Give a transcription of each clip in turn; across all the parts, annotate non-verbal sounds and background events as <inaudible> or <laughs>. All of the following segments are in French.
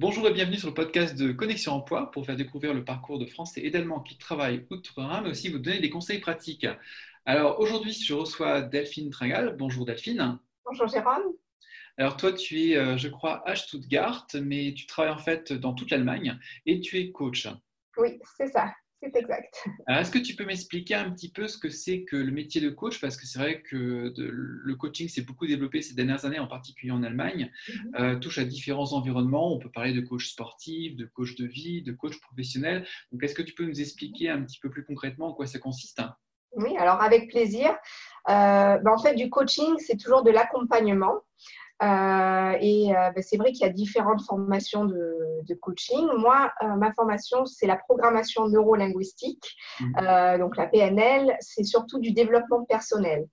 Bonjour et bienvenue sur le podcast de Connexion Emploi pour faire découvrir le parcours de Français et d'Allemands qui travaillent outre-Rhin, mais aussi vous donner des conseils pratiques. Alors aujourd'hui, je reçois Delphine Tringal. Bonjour Delphine. Bonjour Jérôme. Alors toi, tu es, euh, je crois, à Stuttgart, mais tu travailles en fait dans toute l'Allemagne et tu es coach. Oui, c'est ça. C'est exact. Est-ce que tu peux m'expliquer un petit peu ce que c'est que le métier de coach? Parce que c'est vrai que le coaching s'est beaucoup développé ces dernières années, en particulier en Allemagne, mhm. euh, touche à différents environnements. On peut parler de coach sportif, de coach de vie, de coach professionnel. Donc, est-ce que tu peux nous expliquer un petit peu plus concrètement en quoi ça consiste? Oui, alors avec plaisir. Euh, ben, en fait, du coaching, c'est toujours de l'accompagnement. Euh, et euh, ben, c'est vrai qu'il y a différentes formations de, coaching. Moi, euh, ma formation, c'est la programmation neurolinguistique. Mmh. donc la PNL, c'est surtout du développement personnel.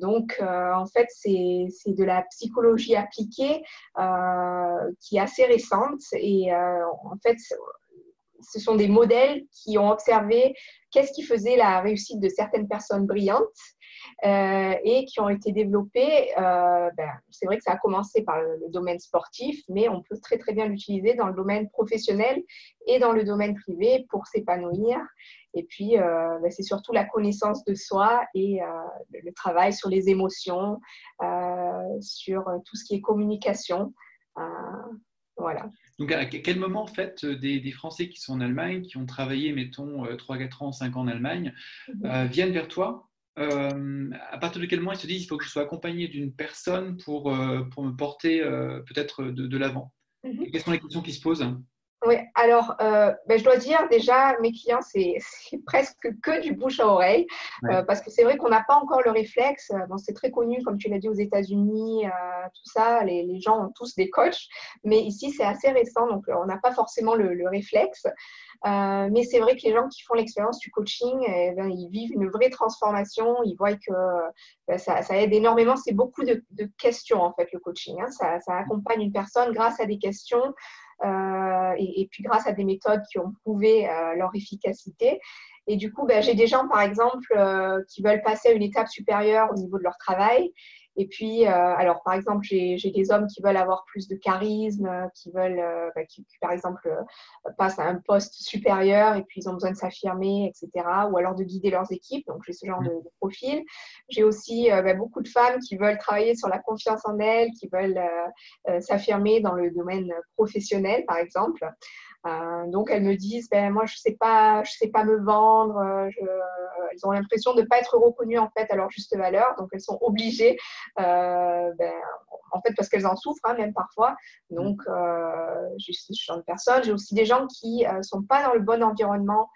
donc, en fait, c'est de la psychologie appliquée qui est assez récente. Et en fait, ce sont des modèles qui ont observé qu'est-ce qui faisait la réussite de certaines personnes brillantes euh, et qui ont été développés. Euh, ben, c'est vrai que ça a commencé par le, domaine sportif, mais on peut très très bien l'utiliser dans le domaine professionnel et dans le domaine privé pour s'épanouir. Et puis, euh, ben, c'est surtout la connaissance de soi et le travail sur les émotions, sur tout ce qui est communication. voilà. Donc, à quel moment, en fait, des, des, Français qui sont en Allemagne, qui ont travaillé, mettons, 3, 4 ans, 5 ans en Allemagne, mhm. viennent vers toi euh, à partir de quel moment ils se disent il faut que je sois accompagné d'une personne pour, euh, pour me porter euh, peut-être de, de l'avant? Mhm. Quelles sont les questions qui se posent? Oui, alors euh, ben, je dois dire déjà, mes clients, c'est <laughs> presque que du bouche à oreille, euh, parce que c'est vrai qu'on n'a pas encore le réflexe. Euh, bon, c'est très connu, comme tu l'as dit, aux États-Unis, tout ça, les, les, gens ont tous des coachs, mais ici, c'est assez récent, donc on n'a pas forcément le, le réflexe. mais c'est vrai que les gens qui font l'expérience du coaching, eh ben, ils vivent une vraie transformation, ils voient que ben, ça, ça, aide énormément. C'est beaucoup de, de, questions, en fait, le coaching. Hein. Ça, ça accompagne une personne grâce à des questions. Euh, et, puis grâce à des méthodes qui ont prouvé euh, leur efficacité. Et du coup, ben, j'ai des gens, par exemple, euh, qui veulent passer à une étape supérieure au niveau de leur travail et puis, euh, alors par exemple, j'ai des hommes qui veulent avoir plus de charisme, qui veulent, euh, bah, qui, par exemple, euh, passent à un poste supérieur et puis ils ont besoin de s'affirmer, etc. Ou alors de guider leurs équipes. Donc, j'ai ce genre de, profil. J'ai aussi bah, beaucoup de femmes qui veulent travailler sur la confiance en elles, qui veulent s'affirmer dans le domaine professionnel, par exemple. Euh, donc elles me disent, ben moi je sais pas, je sais pas me vendre. Euh, elles ont l'impression de ne pas être reconnues en fait à leur juste valeur, donc elles sont obligées, euh, ben, en fait parce qu'elles en souffrent hein, même parfois. Donc j'ai ce genre de personnes. J'ai aussi des gens qui sont pas dans le bon environnement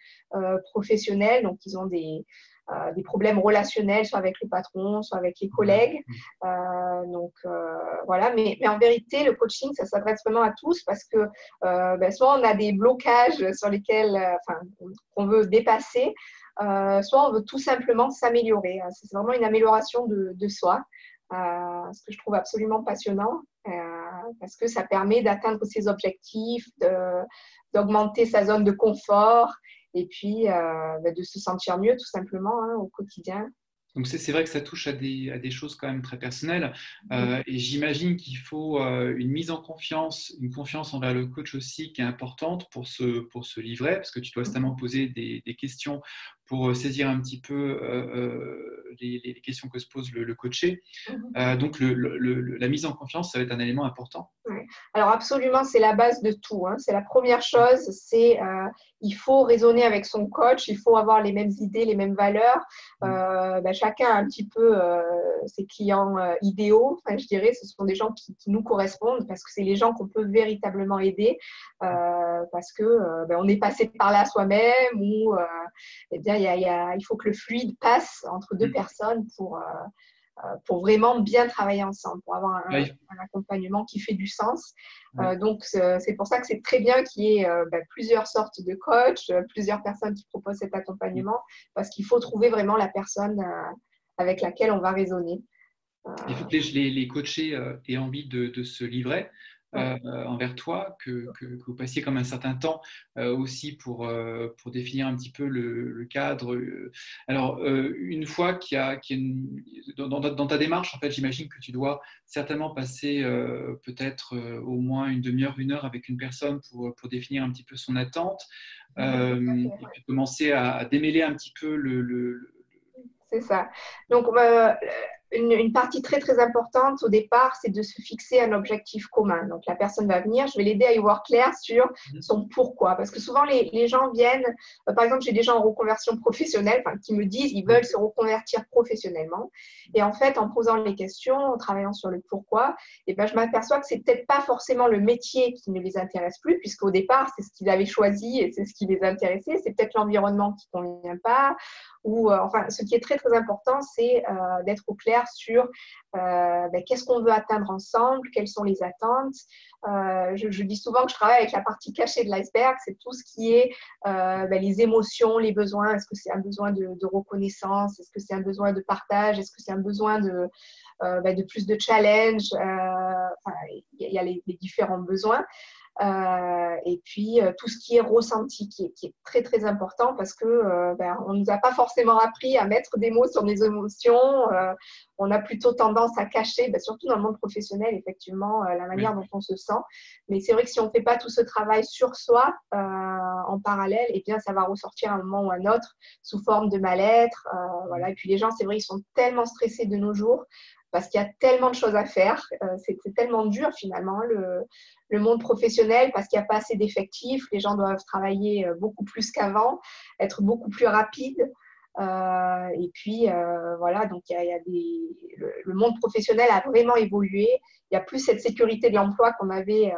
professionnel, donc ils ont des euh, des problèmes relationnels, soit avec le patron, soit avec les collègues. Euh, donc euh, voilà, mais, mais, en vérité, le coaching, ça s'adresse vraiment à tous parce que ben, soit on a des blocages sur lesquels enfin, on veut dépasser, soit on veut tout simplement s'améliorer. C'est vraiment une amélioration de, de soi, ce que je trouve absolument passionnant parce que ça permet d'atteindre ses objectifs, d'augmenter sa zone de confort et puis euh, bah, de se sentir mieux tout simplement hein, au quotidien. Donc c'est vrai que ça touche à des, à des, choses quand même très personnelles. Euh, et j'imagine qu'il faut euh, une mise en confiance, une confiance envers le coach aussi qui est importante pour se, pour se livrer parce que tu dois constamment poser des, des questions pour saisir un petit peu les, les, questions que se pose le, le coaché. Mhm. donc le, la mise en confiance, ça va être un élément important. Alors absolument, c'est la base de tout. Hein. C'est la première chose, c'est euh, il faut raisonner avec son coach, il faut avoir les mêmes idées, les mêmes valeurs. Mm. Euh, ben, chacun a un petit peu euh, ses clients euh, idéaux, enfin, je dirais, ce sont des gens qui, qui nous correspondent parce que c'est les gens qu'on peut véritablement aider euh, parce que ben, on est passé par là soi-même ou eh bien, y a, y a, il faut que le fluide passe entre deux mm. personnes pour euh, pour vraiment bien travailler ensemble, pour avoir un, accompagnement qui fait du sens. Euh, donc, c'est pour ça que c'est très bien qu'il y ait euh, bah, plusieurs sortes de coachs, plusieurs personnes qui proposent cet accompagnement, parce qu'il faut trouver vraiment la personne avec laquelle on va raisonner. Il faut que les, les coachés aient envie de, de se livrer. Envers toi, que, vous passiez comme un certain temps aussi pour, pour définir un petit peu le, cadre. Alors, une fois qu'il y a, dans, ta démarche, en fait, j'imagine que tu dois certainement passer peut-être au moins une demi-heure, une heure avec une personne pour, pour définir un petit peu son attente. et puis commencer à, démêler un petit peu le c'est ça. Donc, euh, une, partie très très importante au départ, c'est de se fixer un objectif commun. Donc la personne va venir, je vais l'aider à y voir clair sur mhm. son pourquoi. Parce que souvent les, les gens viennent, euh, par exemple j'ai des gens en reconversion professionnelle qui me disent ils veulent se reconvertir professionnellement. Et en fait en posant les questions, en travaillant sur le pourquoi, et eh ben, je m'aperçois que c'est peut-être pas forcément le métier qui ne les intéresse plus, puisqu'au départ c'est ce qu'ils avaient choisi et c'est ce qui les intéressait. C'est peut-être l'environnement qui ne convient pas. Ou euh, enfin ce qui est très très important, c'est euh, d'être au clair sur euh, ben, qu'est-ce qu'on veut atteindre ensemble, quelles sont les attentes. Euh, je, dis souvent que je travaille avec la partie cachée de l'iceberg, c'est tout ce qui est euh, ben, les émotions, les besoins. Est-ce que c'est un besoin de, reconnaissance? Est-ce que c'est un besoin de partage? Est-ce que c'est un besoin de, ben, de plus de challenge? Il y a les, les différents besoins. Euh, et puis euh, tout ce qui est ressenti, qui est, très très important parce que euh, ben, on nous a pas forcément appris à mettre des mots sur les émotions. on a plutôt tendance à cacher, ben, surtout dans le monde professionnel, effectivement, la manière dont on se sent. Mais c'est vrai que si on ne fait pas tout ce travail sur soi en parallèle, et eh bien ça va ressortir à un moment ou à un autre sous forme de mal-être. voilà. Et puis les gens, c'est vrai, ils sont tellement stressés de nos jours parce qu'il y a tellement de choses à faire. Euh, c'est tellement dur finalement le, monde professionnel parce qu'il n'y a pas assez d'effectifs. Les gens doivent travailler euh, beaucoup plus qu'avant, être beaucoup plus rapides. Euh, et puis voilà, donc il y a, des, le, monde professionnel a vraiment évolué. Il n'y a plus cette sécurité de l'emploi qu'on avait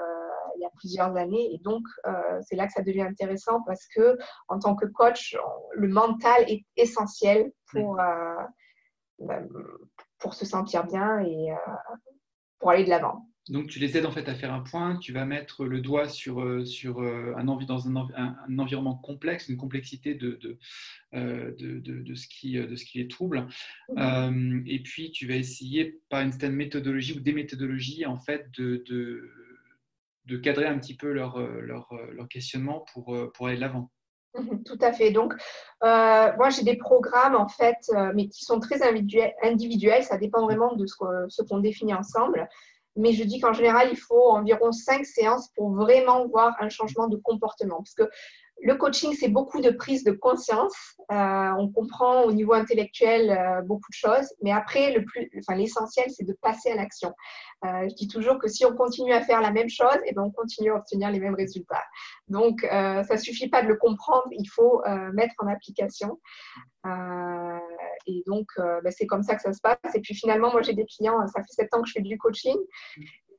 il y a plusieurs années. Et donc, c'est là que ça devient intéressant parce que en tant que coach, le mental est essentiel pour, ben, pour se sentir bien et euh, pour aller de l'avant. Donc, tu les aides en fait à faire un point, tu vas mettre le doigt sur, euh, sur euh, un, dans un, environnement complexe, une complexité de, de, de, de, ce, qui, de ce qui les trouble. Mhm. et puis, tu vas essayer par une certaine méthodologie ou des méthodologies en fait de, de, cadrer un petit peu leur, leur, leur questionnement pour, pour aller de l'avant. Mhm, tout à fait. Donc, euh, moi, j'ai des programmes, en fait, euh, mais qui sont très individuels. Ça dépend vraiment de ce qu'on définit ensemble. Mais je dis qu'en général, il faut environ cinq séances pour vraiment voir un changement de comportement. Parce que le coaching, c'est beaucoup de prise de conscience. Euh, on comprend au niveau intellectuel euh, beaucoup de choses, mais après, le plus, enfin, l'essentiel, c'est de passer à l'action. Euh, je dis toujours que si on continue à faire la même chose, eh ben, on continue à obtenir les mêmes résultats. Donc, ça suffit pas de le comprendre, il faut mettre en application. et donc, ben, c'est comme ça que ça se passe. Et puis finalement, moi, j'ai des clients, ça fait sept ans que je fais du coaching.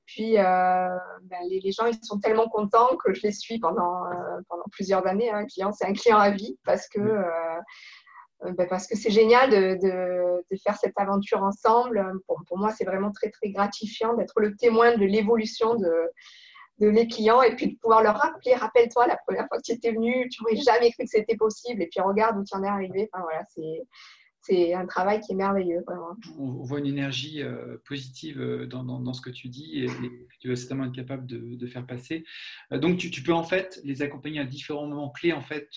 Puis, euh, ben, les, gens, ils sont tellement contents que je les suis pendant, euh, pendant plusieurs années. Un client, c'est un client à vie parce que euh, ben, parce que c'est génial de, de, faire cette aventure ensemble. Pour, pour moi, c'est vraiment très, très gratifiant d'être le témoin de l'évolution de, de mes clients et puis de pouvoir leur rappeler, rappelle-toi, la première fois que tu étais venu, tu n'aurais jamais cru que c'était possible et puis regarde où tu en es arrivé. Enfin, voilà, c'est c'est un travail qui est merveilleux. On voit une énergie euh, positive euh, dans, ce que tu dis et, que tu vas certainement être capable de, faire passer. Euh, donc, tu, peux en fait les accompagner à différents moments clés, en fait,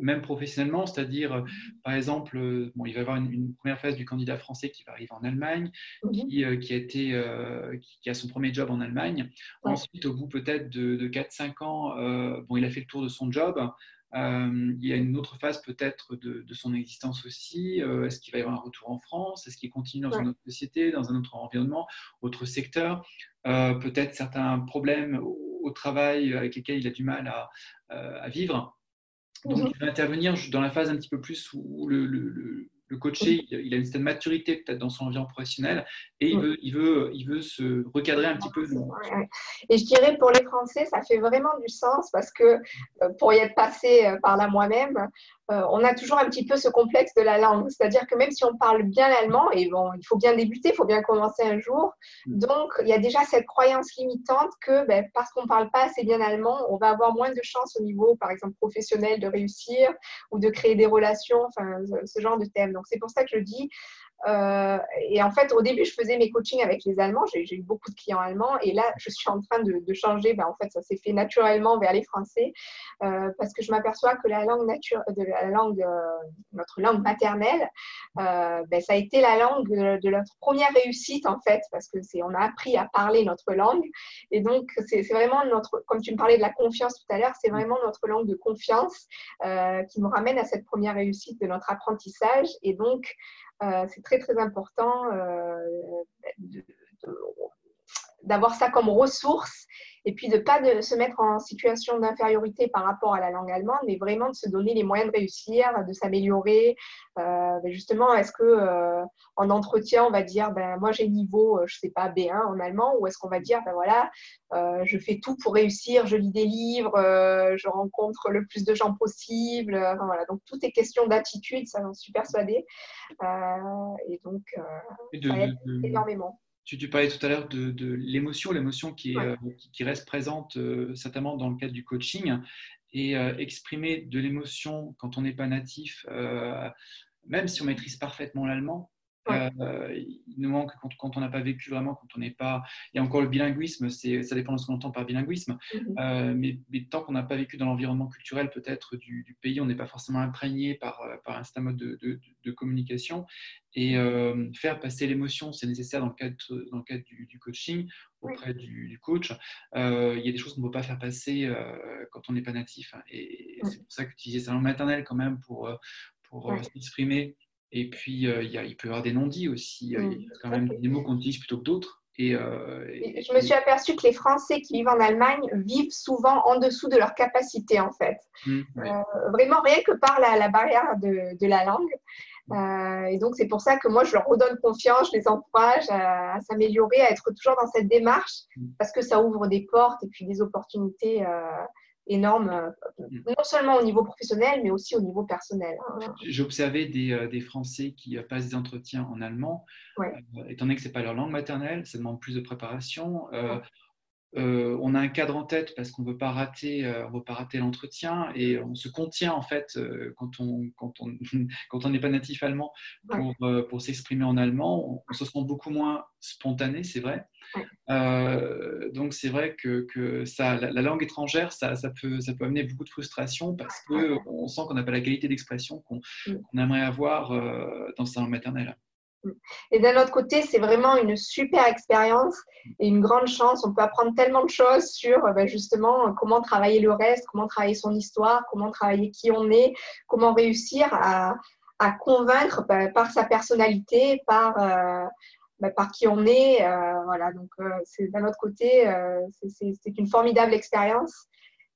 même professionnellement, c'est-à-dire, par exemple, bon, il va y avoir une, première phase du candidat français qui va arriver en Allemagne, qui, a été, qui, a son premier job en Allemagne. Ensuite, au bout peut-être de, de 4-5 ans, bon, il a fait le tour de son job. Euh, il y a une autre phase peut-être de, son existence aussi. Euh, est-ce qu'il va y avoir un retour en France? Est-ce qu'il continue dans une autre société, dans un autre environnement, autre secteur? Euh, Peut-être certains problèmes au, travail avec lesquels il a du mal à, vivre. Donc, mhm. il va intervenir dans la phase un petit peu plus où le, le coaché, il a une certaine maturité peut-être dans son environnement professionnel et il veut, il veut, il veut se recadrer un petit peu. Et je dirais pour les Français, ça fait vraiment du sens parce que euh, pour y être passé euh, par là moi-même, euh, on a toujours un petit peu ce complexe de la langue. C'est-à-dire que même si on parle bien l'allemand, et bon, il faut bien débuter, il faut bien commencer un jour. Mm. Donc, il y a déjà cette croyance limitante que ben, parce qu'on ne parle pas assez bien allemand, on va avoir moins de chances au niveau, par exemple, professionnel de réussir ou de créer des relations, enfin, ce genre de thème. Donc, c'est pour ça que je dis, Euh, et en fait, au début, je faisais mes coachings avec les Allemands. J'ai eu beaucoup de clients allemands. Et là, je suis en train de, changer. Ben, en fait, ça s'est fait naturellement vers les Français euh, parce que je m'aperçois que la langue, nature, de la langue euh, notre langue maternelle, ben, ça a été la langue de, notre première réussite, en fait, parce que c'est on a appris à parler notre langue. Et donc, c'est vraiment notre, comme tu me parlais de la confiance tout à l'heure, c'est vraiment notre langue de confiance qui nous ramène à cette première réussite de notre apprentissage. Et donc, euh, c'est très très important euh, d'avoir ça comme ressource et puis de ne pas de se mettre en situation d'infériorité par rapport à la langue allemande, mais vraiment de se donner les moyens de réussir, de s'améliorer. Euh, ben justement, est-ce que euh, en entretien, on va dire, ben, moi j'ai niveau, euh, je sais pas, B1 en allemand, ou est-ce qu'on va dire, ben voilà, je fais tout pour réussir, je lis des livres, je rencontre le plus de gens possible. voilà. Donc, tout est question d'attitude, ça j'en suis persuadée. et donc, ça aide énormément. Tu, parlais tout à l'heure de, l'émotion, l'émotion qui, euh, qui, reste présente euh, certainement dans le cadre du coaching. Et euh, exprimer de l'émotion quand on n'est pas natif, même si on maîtrise parfaitement l'allemand, il nous manque quand, on n'a pas vécu vraiment, quand on n'est pas. Il y a encore le bilinguisme, ça dépend de ce qu'on entend par bilinguisme, mhm. mais, tant qu'on n'a pas vécu dans l'environnement culturel peut-être du, pays, on n'est pas forcément imprégné par, par un certain mode de, de communication. Et euh, faire passer l'émotion, c'est nécessaire dans le cadre, dans le cadre du, coaching, auprès du, coach. Euh, il y a des choses qu'on ne peut pas faire passer euh, quand on n'est pas natif. Hein. Et c'est pour ça qu'utiliser sa langue maternelle quand même pour, pour s'exprimer. Et puis, y a, il peut y avoir des non-dits aussi. il y a quand même des mots qu'on utilise plutôt que d'autres. Et, je me suis aperçue que les Français qui vivent en Allemagne vivent souvent en dessous de leur capacité, en fait. Mmh, vraiment, rien que par la, la barrière de, de, la langue. Euh, et donc, c'est pour ça que moi, je leur redonne confiance, je les encourage à, s'améliorer, à être toujours dans cette démarche, mm. parce que ça ouvre des portes et puis des opportunités euh, énormes, euh, mm. non seulement au niveau professionnel, mais aussi au niveau personnel. Hein. J'ai observé des, des, Français qui passent des entretiens en allemand, étant donné que ce n'est pas leur langue maternelle, ça demande plus de préparation. Euh, on a un cadre en tête parce qu'on ne veut pas rater, euh, on veut pas rater l'entretien et on se contient en fait euh, quand on quand on <laughs> quand on n'est pas natif allemand pour, pour s'exprimer en allemand, on, se sent beaucoup moins spontané, c'est vrai. donc c'est vrai que, que ça, la, langue étrangère, ça, ça, peut ça peut amener beaucoup de frustration parce que on sent qu'on n'a pas la qualité d'expression qu'on aimerait avoir dans sa langue maternelle. Et d'un autre côté, c'est vraiment une super expérience et une grande chance. On peut apprendre tellement de choses sur euh, ben, justement comment travailler le reste, comment travailler son histoire, comment travailler qui on est, comment réussir à, convaincre ben, par sa personnalité, par, euh, ben, par qui on est. Euh, voilà, donc c'est d'un autre côté, c'est une formidable expérience.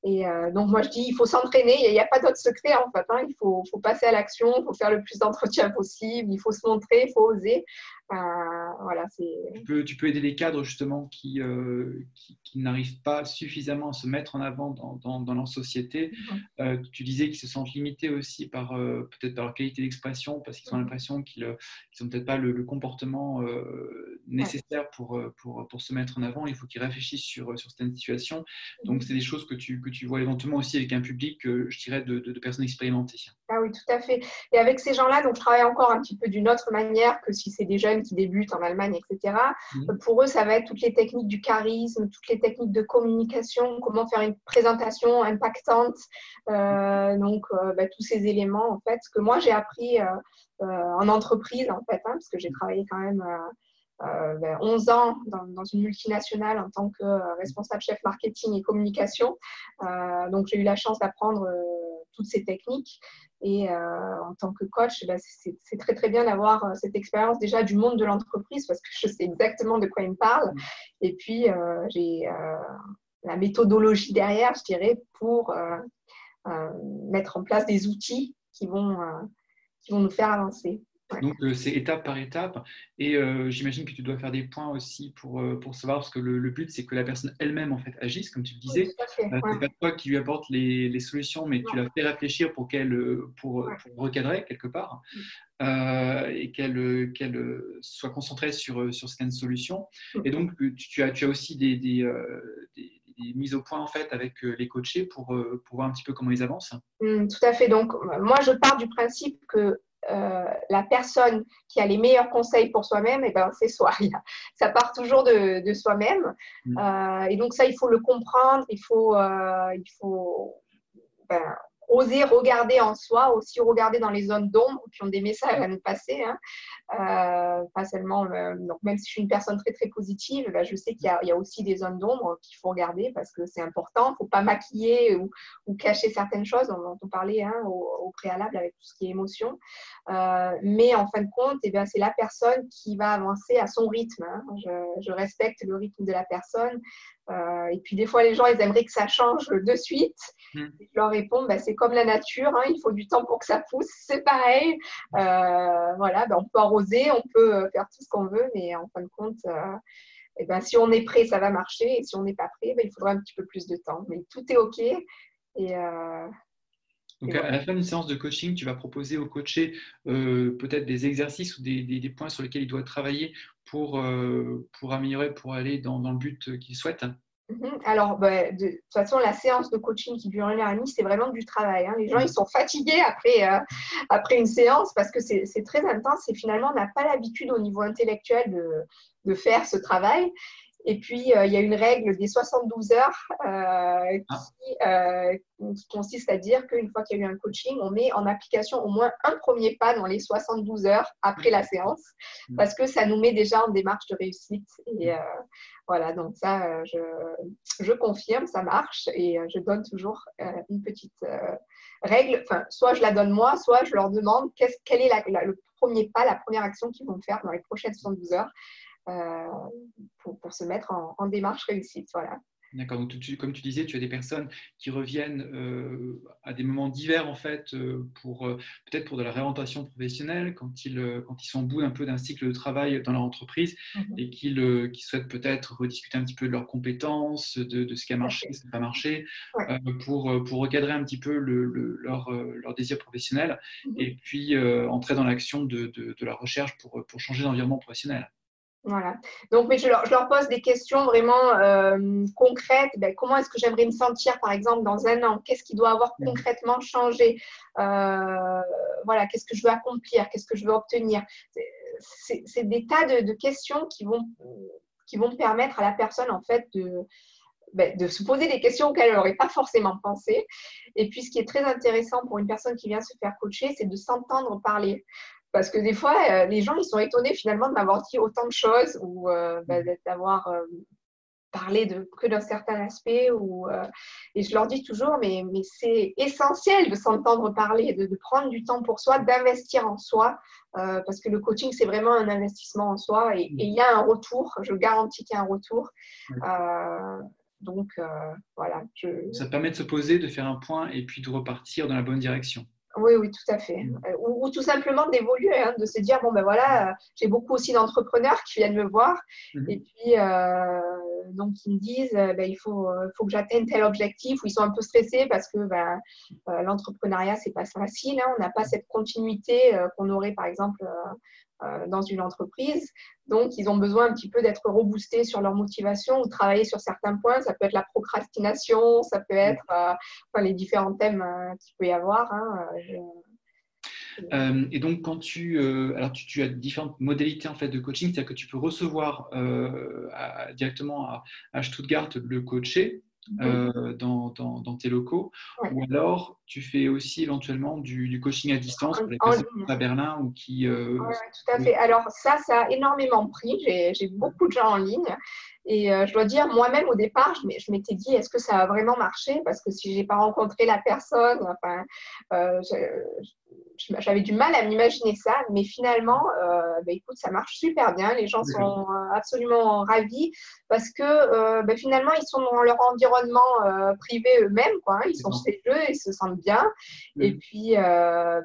Et euh, donc, moi, je dis, il faut s'entraîner. Il n'y a, pas d'autre secret, en fait. Hein. Il faut, faut, passer à l'action, il faut faire le plus d'entretiens possible, il faut se montrer, il faut oser. Euh, voilà, tu, peux, tu peux aider les cadres justement qui, euh, qui, n'arrivent pas suffisamment à se mettre en avant dans, dans, leur société. Mhm. Euh, tu disais qu'ils se sentent limités aussi par peut-être par leur qualité d'expression parce qu'ils ont mhm. l'impression qu'ils n'ont peut-être pas le, comportement nécessaire pour, pour, pour, se mettre en avant. Il faut qu'ils réfléchissent sur, sur certaines situations. Donc, mhm. c'est des choses que tu, que tu vois éventuellement aussi avec un public, je dirais, de, de, de personnes expérimentées. Ah oui, tout à fait. Et avec ces gens-là, donc je travaille encore un petit peu d'une autre manière que si c'est des jeunes qui débutent en Allemagne, etc. Mhm. Pour eux, ça va être toutes les techniques du charisme, toutes les techniques de communication, comment faire une présentation impactante, euh, donc euh, bah, tous ces éléments en fait, que moi j'ai appris euh, en entreprise en fait, hein, parce que j'ai travaillé quand même. 11 ben, ans dans, une multinationale en tant que responsable chef marketing et communication. donc j'ai eu la chance d'apprendre toutes ces techniques. Et euh, en tant que coach, bah, c'est très très bien d'avoir euh, cette expérience déjà du monde de l'entreprise parce que je sais exactement de quoi il me parle. Mm. Et puis euh, j'ai la méthodologie derrière, je dirais, pour mettre en place des outils qui vont, qui vont nous faire avancer. Donc, euh, c'est étape par étape. Et euh, j'imagine que tu dois faire des points aussi pour, euh, pour savoir, parce que le, but, c'est que la personne elle-même, en fait, agisse, comme tu le disais. Ce n'est pas toi qui lui apporte les, les solutions, mais tu la fais réfléchir pour qu'elle pour, recadrer quelque part et qu'elle qu'elle soit concentrée sur, sur certaines solutions. Et donc, tu, as, tu as aussi des, des, des mises au point en fait avec les coachés pour, pour voir un petit peu comment ils avancent mmh, Tout à fait. Donc, moi, je pars du principe que la personne qui a les meilleurs conseils pour soi-même, et eh ben, c'est soi. <laughs> Ça part toujours de, soi-même. Mm. et donc ça, il faut le comprendre, il faut, il faut ben, oser regarder en soi, aussi regarder dans les zones d'ombre qui ont des messages à nous passer. Hein. Euh, pas seulement, euh, donc même si je suis une personne très très positive, ben, je sais qu'il y, a aussi des zones d'ombre qu'il faut regarder parce que c'est important. Il ne faut pas maquiller ou, cacher certaines choses. On en parlait hein, au, préalable avec tout ce qui est émotion. Euh, mais en fin de compte, eh c'est la personne qui va avancer à son rythme. Hein. Je, je, respecte le rythme de la personne. Et puis des fois, les gens, ils aimeraient que ça change de suite. Hmm. Je leur réponds, bah, c'est comme la nature, hein, il faut du temps pour que ça pousse, c'est pareil. Voilà, bah, on peut on peut euh, faire tout ce qu'on veut, mais en fin de compte, eh ben, si on est prêt, ça va marcher. Et si on n'est pas prêt, ben, il faudra un petit peu plus de temps. Mais tout est OK. Et, donc, à la fin d'une séance de coaching, tu vas proposer au coaché peut-être des exercices ou des, des, points sur lesquels il doit travailler pour, euh, pour améliorer, pour aller dans, dans le but qu'il souhaite. Alors, bah, de, toute façon, la séance de coaching qui dure une heure et demie, c'est vraiment du travail. Hein. Les gens, ils sont fatigués après, euh, après une séance parce que c'est très intense et finalement, on n'a pas l'habitude au niveau intellectuel de, de, faire ce travail. Et puis, euh, il y a une règle des 72 heures euh, ah. euh, qui, consiste à dire qu'une fois qu'il y a eu un coaching, on met en application au moins un premier pas dans les 72 heures après la séance, mm. parce que ça nous met déjà en démarche de réussite. Et voilà, donc ça, je, je, confirme, ça marche. Et je donne toujours une petite règle. Enfin, soit je la donne moi, soit je leur demande quel est le premier pas, la première action qu'ils vont faire dans les prochaines 72 heures. Euh, pour, pour, se mettre en, en démarche réussite. Voilà. D'accord. Donc, comme tu disais, tu as des personnes qui reviennent euh, à des moments divers, en fait, euh, pour peut-être pour de la réorientation professionnelle, quand ils, quand ils sont au bout un peu d'un cycle de travail dans leur entreprise mhm. et qu'ils souhaitent peut-être rediscuter un petit peu de leurs compétences, de, de ce qui a marché, ce qui n'a pas marché, pour, pour recadrer un petit peu le, leur, leur, désir professionnel mhm. et puis entrer dans l'action de, de, de, la recherche pour, pour changer d'environnement professionnel. Voilà. Donc, mais je leur, pose des questions vraiment euh, concrètes. Ben, comment est-ce que j'aimerais me sentir, par exemple, dans un an? Qu'est-ce qui doit avoir concrètement changé? Euh, Voilà, qu'est-ce que je veux accomplir? Qu'est-ce que je veux obtenir? C'est des tas de, questions qui vont, qui vont permettre à la personne, en fait, de, ben, de se poser des questions auxquelles elle n'aurait pas forcément pensé. Et puis, ce qui est très intéressant pour une personne qui vient se faire coacher, c'est de s'entendre parler. Parce que des fois, euh, les gens, ils sont étonnés finalement de m'avoir dit autant de choses ou euh, bah, mm. d'avoir euh, parlé de, que d'un certain aspect. Ou, et je leur dis toujours, mais, mais c'est essentiel de s'entendre parler, de, prendre du temps pour soi, d'investir en soi. parce que le coaching, c'est vraiment un investissement en soi et, il y a un retour. Je garantis qu'il y a un retour. donc, voilà. Ça permet de se poser, de faire un point et puis de repartir dans la bonne direction. Oui, oui, tout à fait. Euh, ou, tout simplement d'évoluer, hein, de se dire, bon, ben voilà, euh, j'ai beaucoup aussi d'entrepreneurs qui viennent me voir mhm. et puis euh, donc ils me disent, ben, il faut, faut que j'atteigne tel objectif, ou ils sont un peu stressés parce que ben, l'entrepreneuriat, c'est pas facile, hein, on n'a pas cette continuité qu'on aurait par exemple euh, dans une entreprise. Donc, ils ont besoin un petit peu d'être reboostés sur leur motivation ou travailler sur certains points. Ça peut être la procrastination, ça peut être euh, les différents thèmes euh, qu'il peut y avoir. Hein, et donc, quand tu, alors tu, as différentes modalités en fait de coaching, c'est-à-dire que tu peux recevoir directement à, à, Stuttgart le coacher, euh, dans, dans, tes locaux Ou alors, tu fais aussi éventuellement du, coaching à distance pour les personnes à Berlin ou qui. Euh, tout à fait. Alors, ça, ça a énormément pris. J'ai beaucoup de gens en ligne. Et euh, je dois dire, moi-même, au départ, je m'étais dit, est-ce que ça a vraiment marché? Parce que si je n'ai pas rencontré la personne, enfin, j'avais du mal à m'imaginer ça, mais finalement, euh, bah, écoute, ça marche super bien. Les gens sont euh, absolument ravis parce que euh, bah, finalement, ils sont dans leur environnement privé eux-mêmes, quoi. Hein. Ils sont chez eux, ils se sentent bien. Et puis, ben,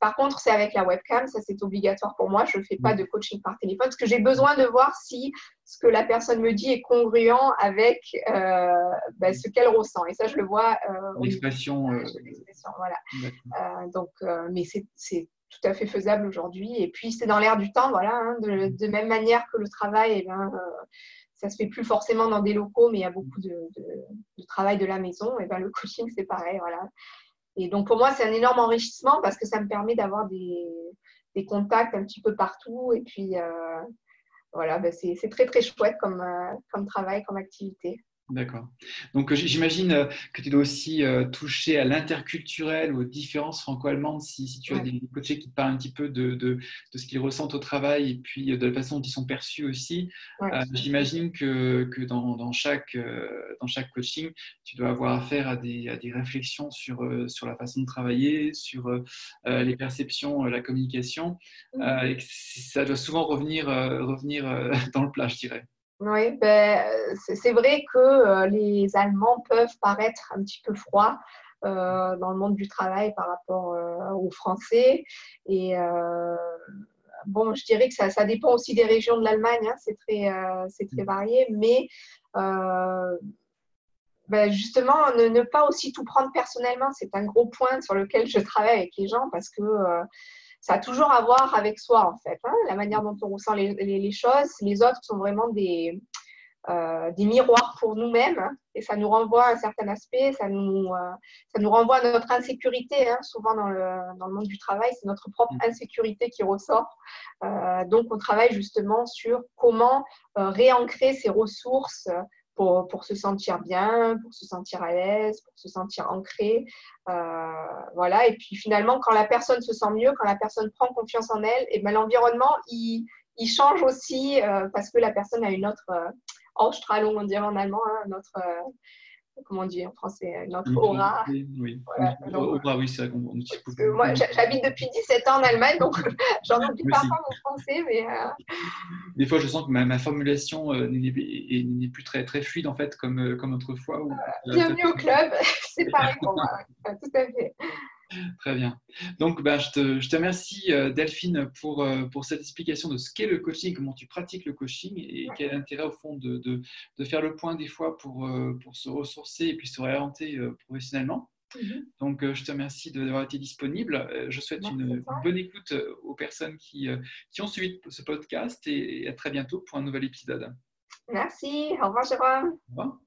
par contre, c'est avec la webcam, ça c'est obligatoire pour moi. Je ne fais pas de coaching par téléphone parce que j'ai besoin de voir si ce que la personne me dit est congruent avec euh, ben, ce qu'elle ressent. Et ça, je le vois. Euh, L'expression. Euh, voilà. donc, mais c'est tout à fait faisable aujourd'hui. Et puis, c'est dans l'air du temps, voilà. Hein, de, même manière que le travail, eh ben, ça se fait plus forcément dans des locaux, mais il y a beaucoup de, travail de la maison. Et ben, le coaching, c'est pareil, voilà. Et donc, pour moi, c'est un énorme enrichissement parce que ça me permet d'avoir des, contacts un petit peu partout. Et puis, voilà, ben c'est très, très chouette comme, comme travail, comme activité. D'accord. Donc euh, j'imagine euh, que tu dois aussi euh, toucher à l'interculturel, aux différences franco-allemandes, si, tu as des coachés qui te parlent un petit peu de, de, ce qu'ils ressentent au travail et puis de la façon dont ils sont perçus aussi. j'imagine que, que dans, dans, chaque, dans chaque coaching, tu dois avoir affaire à des, à des réflexions sur, sur la façon de travailler, sur les perceptions, la communication. et ça doit souvent revenir, revenir <laughs> dans le plat, je dirais. Oui, ben, c'est vrai que euh, les Allemands peuvent paraître un petit peu froids euh, dans le monde du travail par rapport euh, aux Français. Et bon, je dirais que ça, ça, dépend aussi des régions de l'Allemagne, hein, c'est très, très varié, mais ben, justement, ne, ne, pas aussi tout prendre personnellement, c'est un gros point sur lequel je travaille avec les gens parce que ça a toujours à voir avec soi, en fait. Hein, la manière dont on ressent les, les, choses. Les autres sont vraiment des, euh, des miroirs pour nous-mêmes. Hein, et ça nous renvoie à un certain aspect, ça nous, euh, ça nous renvoie à notre insécurité. Hein, souvent dans le, dans le, monde du travail, c'est notre propre mm. insécurité qui ressort. Euh, donc, on travaille justement sur comment réancrer ces ressources pour, se sentir bien, pour se sentir à l'aise, pour se sentir ancré. Euh, voilà. Et puis finalement, quand la personne se sent mieux, quand la personne prend confiance en elle, et ben, l'environnement, il, change aussi euh, parce que la personne a une autre euh, on dirait en allemand, hein, notre, comment on dit en français, notre aura. Oui, <laughs> aura, oui, c'est vrai qu'on utilise Moi, j'habite depuis 17 ans en Allemagne, donc <laughs> j'en oublie parfois mon français. Mais, euh, Des fois, je sens que ma, formulation euh, n'est plus très, très fluide, en fait, comme, euh, comme autrefois. Bienvenue au club, <laughs> c'est pareil pour moi, tout à fait. Très bien. Donc, ben, je, te, je, te, remercie, euh, Delphine, pour, euh, pour cette explication de ce qu'est le coaching, comment tu pratiques le coaching et quel est l'intérêt, au fond, de, de, de, faire le point des fois pour, euh, pour se ressourcer et puis se réorienter professionnellement. Mhm. Donc, je te remercie d'avoir été disponible. Je souhaite une bonne écoute aux personnes qui, qui ont suivi ce podcast et à très bientôt pour un nouvel épisode. Merci. Au revoir, Jérôme. Au revoir.